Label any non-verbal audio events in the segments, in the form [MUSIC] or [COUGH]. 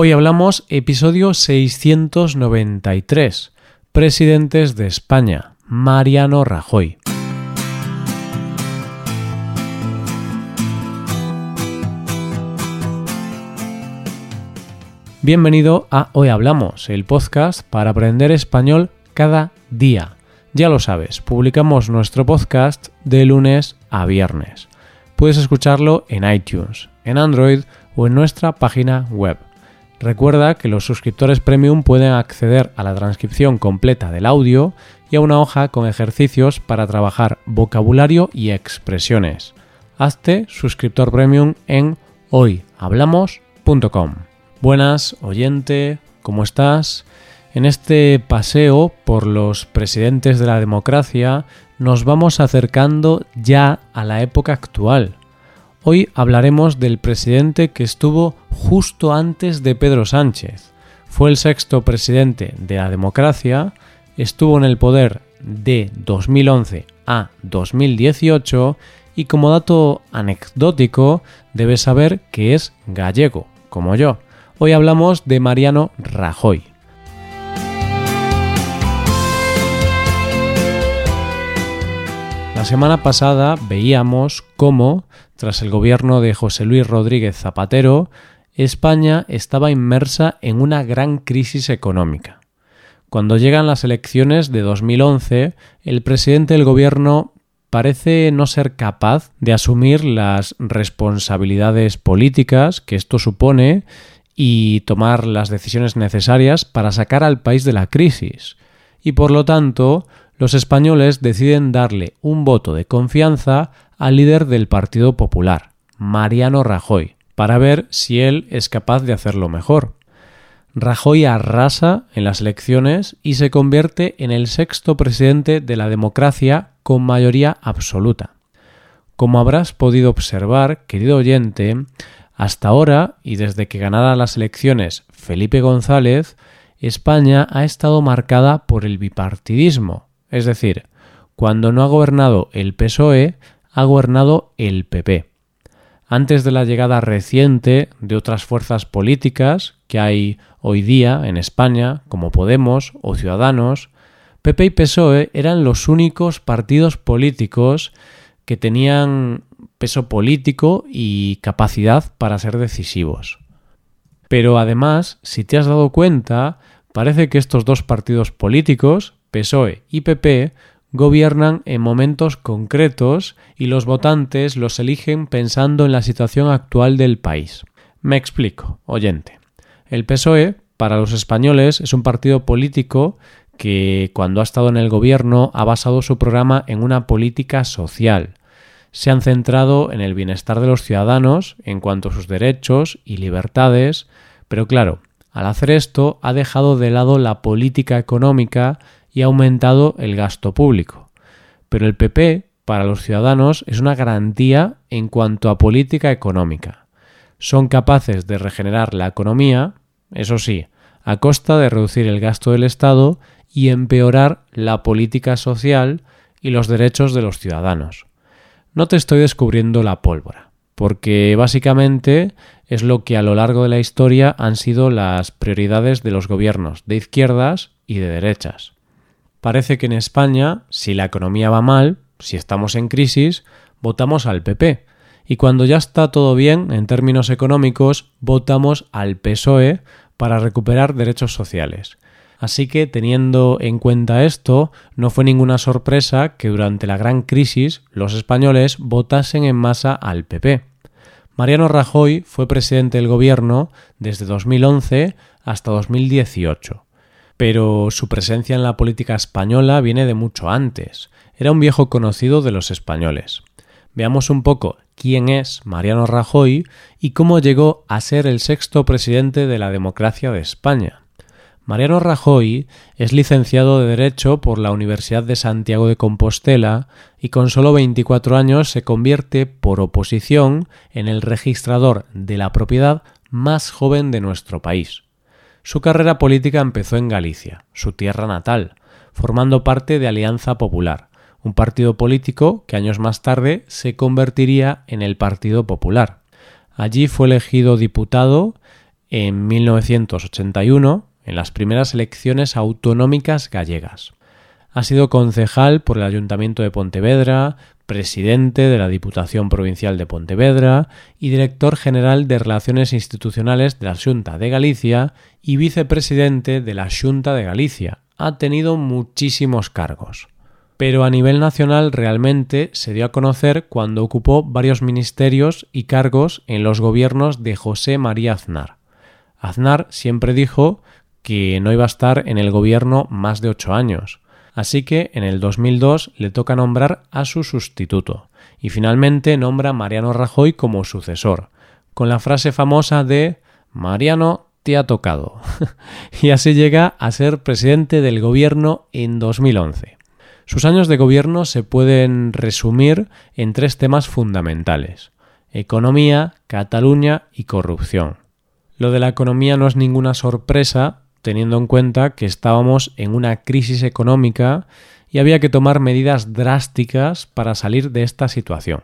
Hoy hablamos episodio 693, Presidentes de España, Mariano Rajoy. Bienvenido a Hoy Hablamos, el podcast para aprender español cada día. Ya lo sabes, publicamos nuestro podcast de lunes a viernes. Puedes escucharlo en iTunes, en Android o en nuestra página web Recuerda que los suscriptores premium pueden acceder a la transcripción completa del audio y a una hoja con ejercicios para trabajar vocabulario y expresiones. Hazte suscriptor premium en hoyhablamos.com. Buenas, oyente, ¿cómo estás? En este paseo por los presidentes de la democracia nos vamos acercando ya a la época actual, Hoy hablaremos del presidente que estuvo justo antes de Pedro Sánchez. Fue el sexto presidente de la democracia, estuvo en el poder de 2011 a 2018 y como dato anecdótico debes saber que es gallego, como yo. Hoy hablamos de Mariano Rajoy. La semana pasada veíamos cómo, tras el gobierno de José Luis Rodríguez Zapatero, España estaba inmersa en una gran crisis económica. Cuando llegan las elecciones de 2011, el presidente del gobierno parece no ser capaz de asumir las responsabilidades políticas que esto supone y tomar las decisiones necesarias para sacar al país de la crisis. Y por lo tanto, los españoles deciden darle un voto de confianza al líder del Partido Popular, Mariano Rajoy, para ver si él es capaz de hacerlo mejor. Rajoy arrasa en las elecciones y se convierte en el sexto presidente de la democracia con mayoría absoluta. Como habrás podido observar, querido oyente, hasta ahora y desde que ganara las elecciones Felipe González, España ha estado marcada por el bipartidismo, es decir, cuando no ha gobernado el PSOE, ha gobernado el PP. Antes de la llegada reciente de otras fuerzas políticas que hay hoy día en España, como Podemos o Ciudadanos, PP y PSOE eran los únicos partidos políticos que tenían peso político y capacidad para ser decisivos. Pero además, si te has dado cuenta, parece que estos dos partidos políticos, PSOE y PP gobiernan en momentos concretos y los votantes los eligen pensando en la situación actual del país. Me explico, oyente. El PSOE, para los españoles, es un partido político que, cuando ha estado en el gobierno, ha basado su programa en una política social. Se han centrado en el bienestar de los ciudadanos en cuanto a sus derechos y libertades, pero claro, al hacer esto ha dejado de lado la política económica y ha aumentado el gasto público. Pero el PP, para los ciudadanos, es una garantía en cuanto a política económica. Son capaces de regenerar la economía, eso sí, a costa de reducir el gasto del Estado y empeorar la política social y los derechos de los ciudadanos. No te estoy descubriendo la pólvora, porque básicamente es lo que a lo largo de la historia han sido las prioridades de los gobiernos de izquierdas y de derechas. Parece que en España, si la economía va mal, si estamos en crisis, votamos al PP. Y cuando ya está todo bien, en términos económicos, votamos al PSOE para recuperar derechos sociales. Así que, teniendo en cuenta esto, no fue ninguna sorpresa que durante la gran crisis los españoles votasen en masa al PP. Mariano Rajoy fue presidente del gobierno desde 2011 hasta 2018 pero su presencia en la política española viene de mucho antes. Era un viejo conocido de los españoles. Veamos un poco quién es Mariano Rajoy y cómo llegó a ser el sexto presidente de la democracia de España. Mariano Rajoy es licenciado de Derecho por la Universidad de Santiago de Compostela y con solo 24 años se convierte por oposición en el registrador de la propiedad más joven de nuestro país. Su carrera política empezó en Galicia, su tierra natal, formando parte de Alianza Popular, un partido político que años más tarde se convertiría en el Partido Popular. Allí fue elegido diputado en 1981 en las primeras elecciones autonómicas gallegas. Ha sido concejal por el Ayuntamiento de Pontevedra, presidente de la Diputación Provincial de Pontevedra y director general de Relaciones Institucionales de la Junta de Galicia y vicepresidente de la Junta de Galicia. Ha tenido muchísimos cargos. Pero a nivel nacional realmente se dio a conocer cuando ocupó varios ministerios y cargos en los gobiernos de José María Aznar. Aznar siempre dijo que no iba a estar en el gobierno más de ocho años, Así que en el 2002 le toca nombrar a su sustituto y finalmente nombra a Mariano Rajoy como sucesor, con la frase famosa de Mariano te ha tocado. [LAUGHS] y así llega a ser presidente del gobierno en 2011. Sus años de gobierno se pueden resumir en tres temas fundamentales economía, Cataluña y corrupción. Lo de la economía no es ninguna sorpresa teniendo en cuenta que estábamos en una crisis económica y había que tomar medidas drásticas para salir de esta situación.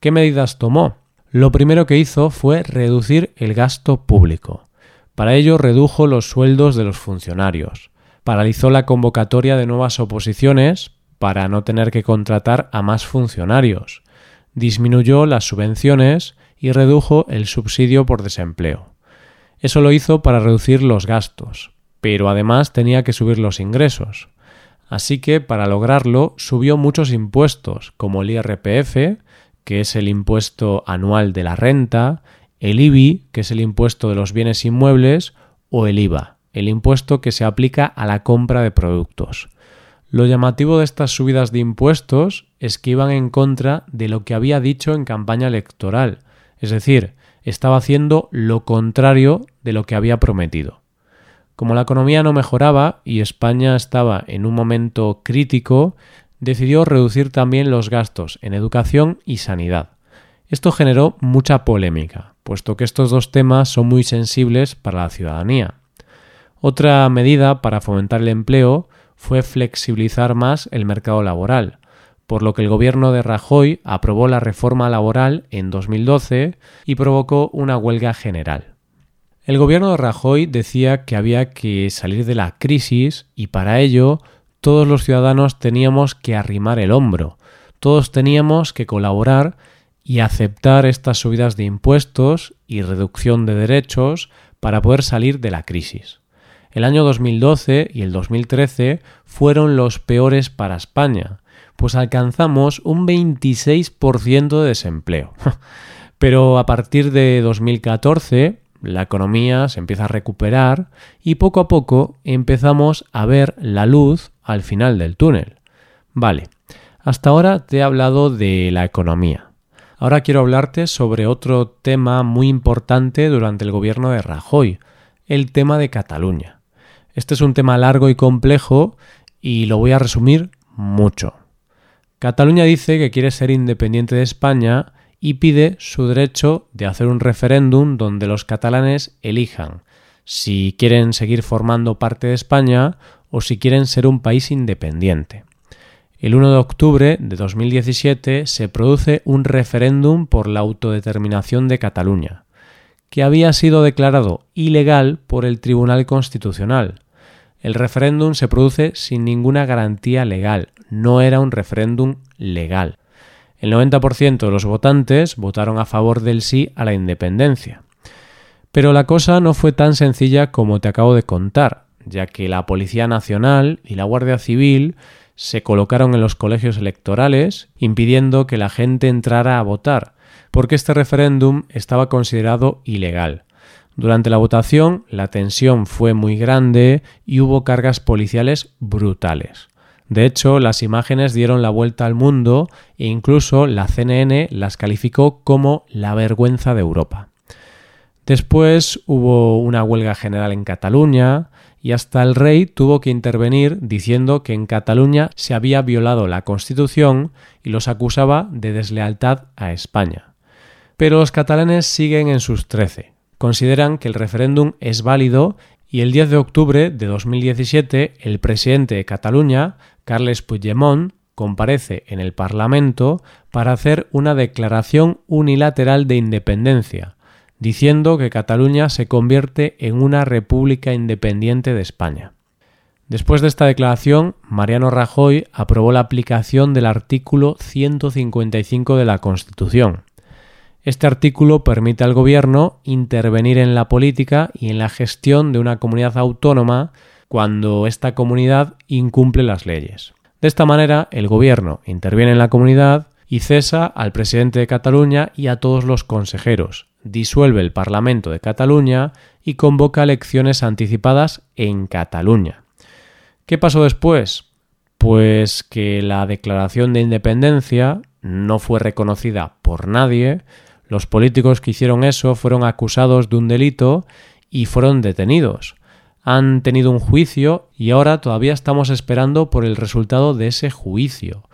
¿Qué medidas tomó? Lo primero que hizo fue reducir el gasto público. Para ello redujo los sueldos de los funcionarios, paralizó la convocatoria de nuevas oposiciones para no tener que contratar a más funcionarios, disminuyó las subvenciones y redujo el subsidio por desempleo. Eso lo hizo para reducir los gastos, pero además tenía que subir los ingresos. Así que para lograrlo subió muchos impuestos, como el IRPF, que es el impuesto anual de la renta, el IBI, que es el impuesto de los bienes inmuebles, o el IVA, el impuesto que se aplica a la compra de productos. Lo llamativo de estas subidas de impuestos es que iban en contra de lo que había dicho en campaña electoral, es decir, estaba haciendo lo contrario de lo que había prometido. Como la economía no mejoraba y España estaba en un momento crítico, decidió reducir también los gastos en educación y sanidad. Esto generó mucha polémica, puesto que estos dos temas son muy sensibles para la ciudadanía. Otra medida para fomentar el empleo fue flexibilizar más el mercado laboral, por lo que el gobierno de Rajoy aprobó la reforma laboral en 2012 y provocó una huelga general. El gobierno de Rajoy decía que había que salir de la crisis y para ello todos los ciudadanos teníamos que arrimar el hombro, todos teníamos que colaborar y aceptar estas subidas de impuestos y reducción de derechos para poder salir de la crisis. El año 2012 y el 2013 fueron los peores para España, pues alcanzamos un 26% de desempleo. [LAUGHS] Pero a partir de 2014 la economía se empieza a recuperar y poco a poco empezamos a ver la luz al final del túnel. Vale, hasta ahora te he hablado de la economía. Ahora quiero hablarte sobre otro tema muy importante durante el gobierno de Rajoy, el tema de Cataluña. Este es un tema largo y complejo y lo voy a resumir mucho. Cataluña dice que quiere ser independiente de España y pide su derecho de hacer un referéndum donde los catalanes elijan si quieren seguir formando parte de España o si quieren ser un país independiente. El 1 de octubre de 2017 se produce un referéndum por la autodeterminación de Cataluña, que había sido declarado ilegal por el Tribunal Constitucional. El referéndum se produce sin ninguna garantía legal, no era un referéndum legal. El 90% de los votantes votaron a favor del sí a la independencia. Pero la cosa no fue tan sencilla como te acabo de contar, ya que la Policía Nacional y la Guardia Civil se colocaron en los colegios electorales impidiendo que la gente entrara a votar, porque este referéndum estaba considerado ilegal. Durante la votación la tensión fue muy grande y hubo cargas policiales brutales. De hecho, las imágenes dieron la vuelta al mundo e incluso la CNN las calificó como la vergüenza de Europa. Después hubo una huelga general en Cataluña y hasta el rey tuvo que intervenir diciendo que en Cataluña se había violado la Constitución y los acusaba de deslealtad a España. Pero los catalanes siguen en sus trece. Consideran que el referéndum es válido y el 10 de octubre de 2017 el presidente de Cataluña Carles Puigdemont comparece en el Parlamento para hacer una declaración unilateral de independencia, diciendo que Cataluña se convierte en una república independiente de España. Después de esta declaración, Mariano Rajoy aprobó la aplicación del artículo 155 de la Constitución. Este artículo permite al Gobierno intervenir en la política y en la gestión de una comunidad autónoma cuando esta comunidad incumple las leyes. De esta manera, el Gobierno interviene en la comunidad y cesa al presidente de Cataluña y a todos los consejeros, disuelve el Parlamento de Cataluña y convoca elecciones anticipadas en Cataluña. ¿Qué pasó después? Pues que la declaración de independencia no fue reconocida por nadie, los políticos que hicieron eso fueron acusados de un delito y fueron detenidos. Han tenido un juicio y ahora todavía estamos esperando por el resultado de ese juicio,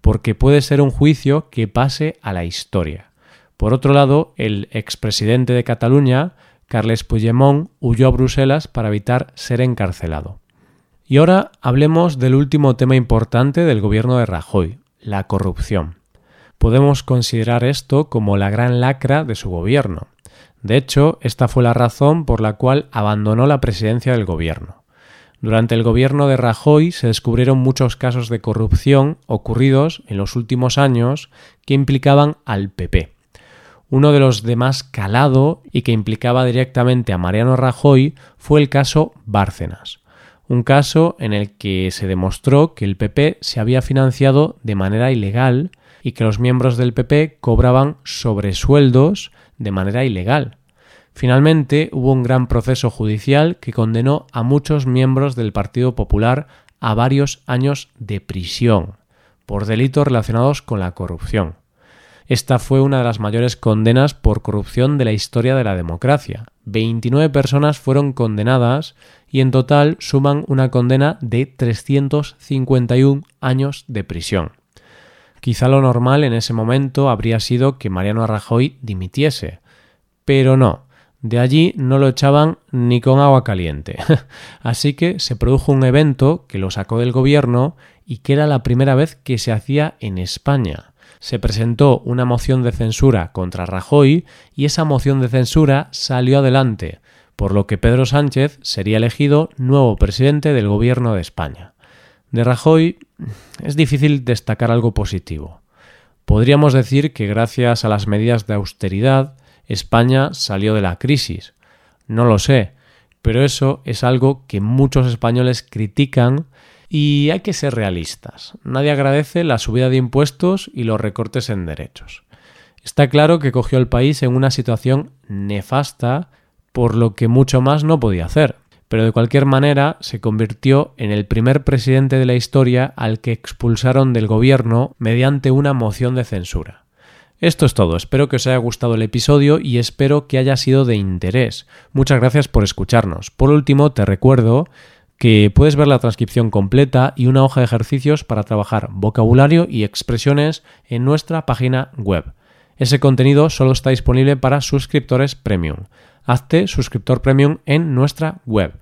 porque puede ser un juicio que pase a la historia. Por otro lado, el expresidente de Cataluña, Carles Puigdemont, huyó a Bruselas para evitar ser encarcelado. Y ahora hablemos del último tema importante del gobierno de Rajoy, la corrupción. Podemos considerar esto como la gran lacra de su gobierno. De hecho, esta fue la razón por la cual abandonó la presidencia del gobierno. Durante el gobierno de Rajoy se descubrieron muchos casos de corrupción ocurridos en los últimos años que implicaban al PP. Uno de los de más calado y que implicaba directamente a Mariano Rajoy fue el caso Bárcenas un caso en el que se demostró que el PP se había financiado de manera ilegal y que los miembros del PP cobraban sobresueldos de manera ilegal. Finalmente hubo un gran proceso judicial que condenó a muchos miembros del Partido Popular a varios años de prisión por delitos relacionados con la corrupción. Esta fue una de las mayores condenas por corrupción de la historia de la democracia. 29 personas fueron condenadas y en total suman una condena de 351 años de prisión. Quizá lo normal en ese momento habría sido que Mariano Rajoy dimitiese, pero no, de allí no lo echaban ni con agua caliente. [LAUGHS] Así que se produjo un evento que lo sacó del gobierno y que era la primera vez que se hacía en España se presentó una moción de censura contra Rajoy y esa moción de censura salió adelante, por lo que Pedro Sánchez sería elegido nuevo presidente del gobierno de España. De Rajoy es difícil destacar algo positivo. Podríamos decir que gracias a las medidas de austeridad España salió de la crisis. No lo sé, pero eso es algo que muchos españoles critican y hay que ser realistas. Nadie agradece la subida de impuestos y los recortes en derechos. Está claro que cogió el país en una situación nefasta, por lo que mucho más no podía hacer. Pero de cualquier manera se convirtió en el primer presidente de la historia al que expulsaron del gobierno mediante una moción de censura. Esto es todo, espero que os haya gustado el episodio y espero que haya sido de interés. Muchas gracias por escucharnos. Por último, te recuerdo que puedes ver la transcripción completa y una hoja de ejercicios para trabajar vocabulario y expresiones en nuestra página web. Ese contenido solo está disponible para suscriptores premium. Hazte suscriptor premium en nuestra web